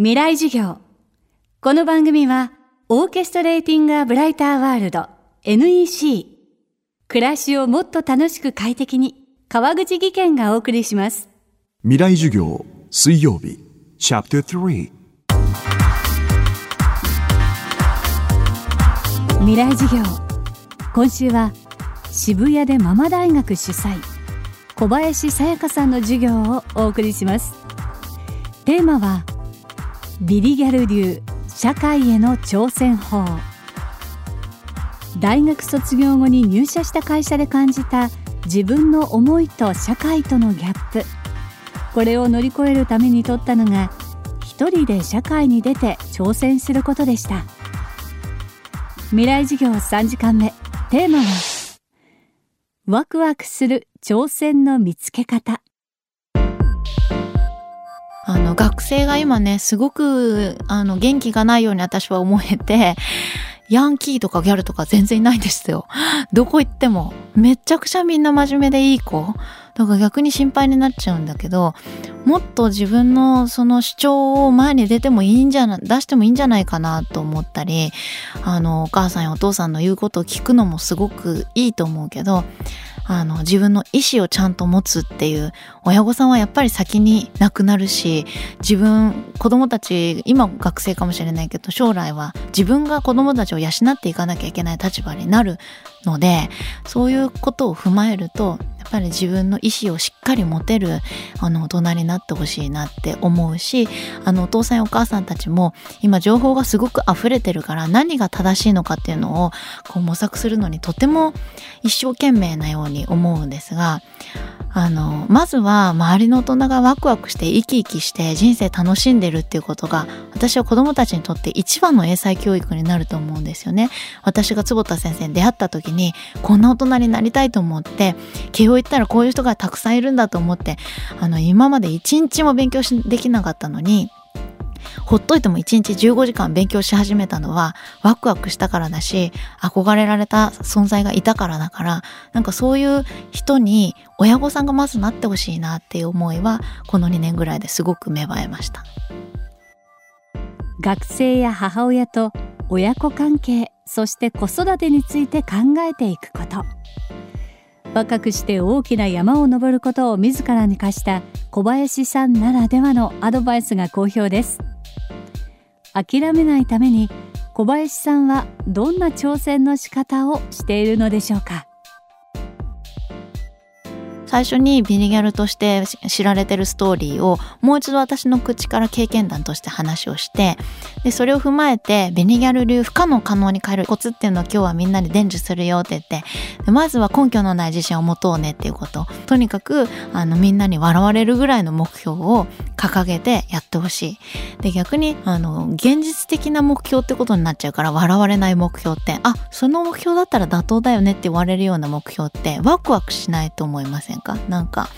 未来授業。この番組はオーケストレーティング・ア・ブライター・ワールド NEC 暮らしをもっと楽しく快適に川口義賢がお送りします。未来授業水曜日。チャプター3未来授業。今週は渋谷でママ大学主催小林さやかさんの授業をお送りします。テーマはビリギャル流社会への挑戦法。大学卒業後に入社した会社で感じた自分の思いと社会とのギャップ。これを乗り越えるために取ったのが一人で社会に出て挑戦することでした。未来授業3時間目。テーマはワクワクする挑戦の見つけ方。あの学生が今ねすごくあの元気がないように私は思えてヤンキーとかギャルとか全然いないんですよ。どこ行っても。めちゃくちゃみんな真面目でいい子。だから逆に心配になっちゃうんだけど、もっと自分のその主張を前に出てもいいんじゃな、出してもいいんじゃないかなと思ったり、あの、お母さんやお父さんの言うことを聞くのもすごくいいと思うけど、あの、自分の意思をちゃんと持つっていう、親御さんはやっぱり先に亡くなるし、自分、子供たち、今学生かもしれないけど、将来は自分が子供たちを養っていかなきゃいけない立場になるので、そういうことを踏まえると、ぱり自分の意思をしっかり持てるあの大人になってほしいなって思うしあのお父さんやお母さんたちも今情報がすごく溢れてるから何が正しいのかっていうのをこう模索するのにとても一生懸命なように思うんですがあのまずは周りの大人がワクワクして生き生きして人生楽しんでるっていうことが私は子供たちにとって一番の英才教育になると思うんですよね。私が坪田先生に出会った時にこんな大人になりたいと思って慶応行ったらこういう人がたくさんいるんだと思ってあの今まで一日も勉強しできなかったのにほっといても1日15時間勉強し始めたのはワクワクしたからだし憧れられた存在がいたからだからなんかそういう人に親御さんがまずなってほしいなっていう思いはこの2年ぐらいですごく芽生えました。学生や母親と親子関係そして子育てについて考えていくこと。若くして大きな山を登ることを自らに課した小林さんならではのアドバイスが好評です。諦めないために小林さんはどんな挑戦の仕方をしているのでしょうか？最初にビリギャルとして知られてるストーリーをもう一度私の口から経験談として話をしてでそれを踏まえてビリギャル流不可能可能に変えるコツっていうのを今日はみんなに伝授するよって言ってでまずは根拠のない自信を持とうねっていうこと。とにかくあのみんなに笑われるぐらいの目標を掲げてやってほしい。で逆にあの現実的な目標ってことになっちゃうから笑われない目標ってあその目標だったら妥当だよねって言われるような目標ってワクワクしないと思いませんんかなんか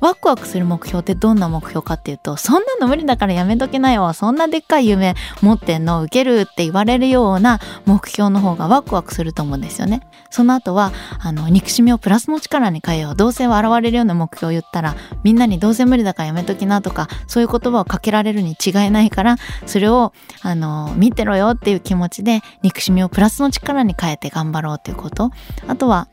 ワクワクする目標ってどんな目標かっていうとそんなの無理だからやめとけなよそんなでっかい夢持ってんの？受けるって言われるような目標の方がワクワクすると思うんですよね。その後はあの憎しみをプラスの力に変えよう。どうせ笑われるような目標を言ったらみんなにどうせ無理だからやめときなとかそういう言葉をかけられるに違いないからそれをあの見てろよっていう気持ちで憎しみをプラスの力に変えて頑張ろうっていうこと。あとは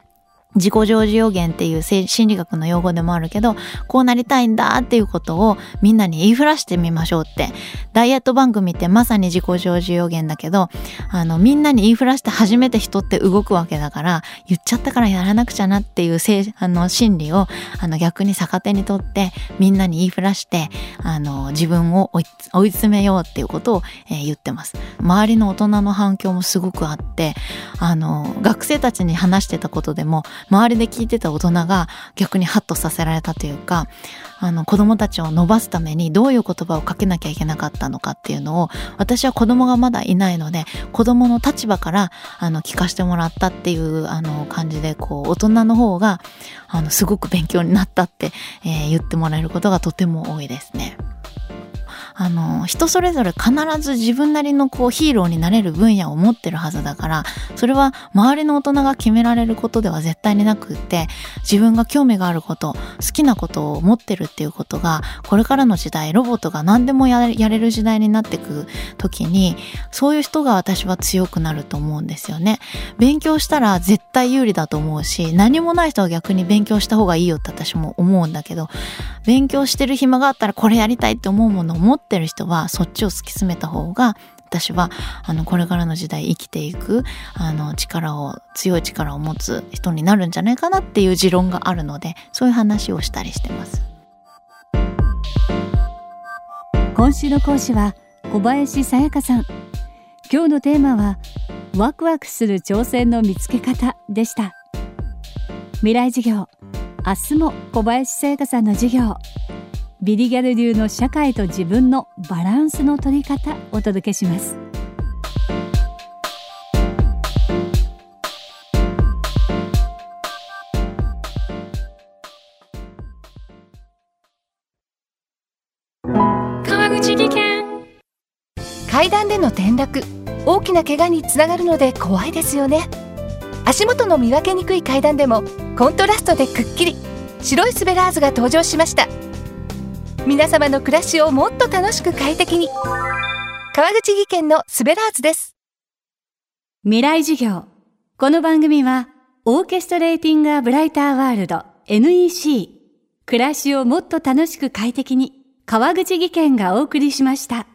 自己成就予言っていう心理学の用語でもあるけど、こうなりたいんだっていうことをみんなに言いふらしてみましょうって。ダイエット番組ってまさに自己成就予言だけど、あの、みんなに言いふらして初めて人って動くわけだから、言っちゃったからやらなくちゃなっていうあの心理をあの逆に逆手にとってみんなに言いふらして、あの、自分を追い詰めようっていうことを、えー、言ってます。周りの大人の反響もすごくあって、あの、学生たちに話してたことでも、周りで聞いてた大人が逆にハッとさせられたというか、あの子供たちを伸ばすためにどういう言葉をかけなきゃいけなかったのかっていうのを私は子供がまだいないので子供の立場からあの聞かせてもらったっていうあの感じでこう大人の方があのすごく勉強になったって、えー、言ってもらえることがとても多いですね。あの人それぞれ必ず自分なりのこうヒーローになれる分野を持ってるはずだからそれは周りの大人が決められることでは絶対になくって自分が興味があること好きなことを持ってるっていうことがこれからの時代ロボットが何でもやれる時代になってく時にそういう人が私は強くなると思うんですよね。勉強したら絶対有利だと思うし何もない人は逆に勉強した方がいいよって私も思うんだけど勉強してる暇があったらこれやりたいって思うものを持ってる人はそっちを突き詰めた方が私はあのこれからの時代生きていくあの力を強い力を持つ人になるんじゃないかなっていう持論があるのでそういう話をしたりしてます。今週の講師は小林さやかさん。今日のテーマはワクワクする挑戦の見つけ方でした。未来授業。明日も小林さやかさんの授業。ビリギャル流の社会と自分のバランスの取り方お届けします。川口技研。階段での転落。大きな怪我につながるので怖いですよね足元の見分けにくい階段でもコントラストでくっきり白いスベラーズが登場しました。皆様の暮らしをもっと楽しく快適に。川口技研のスベラーズです。未来授業。この番組はオーケストレーティングアブライターワールド NEC 暮らしをもっと楽しく快適に川口技研がお送りしました。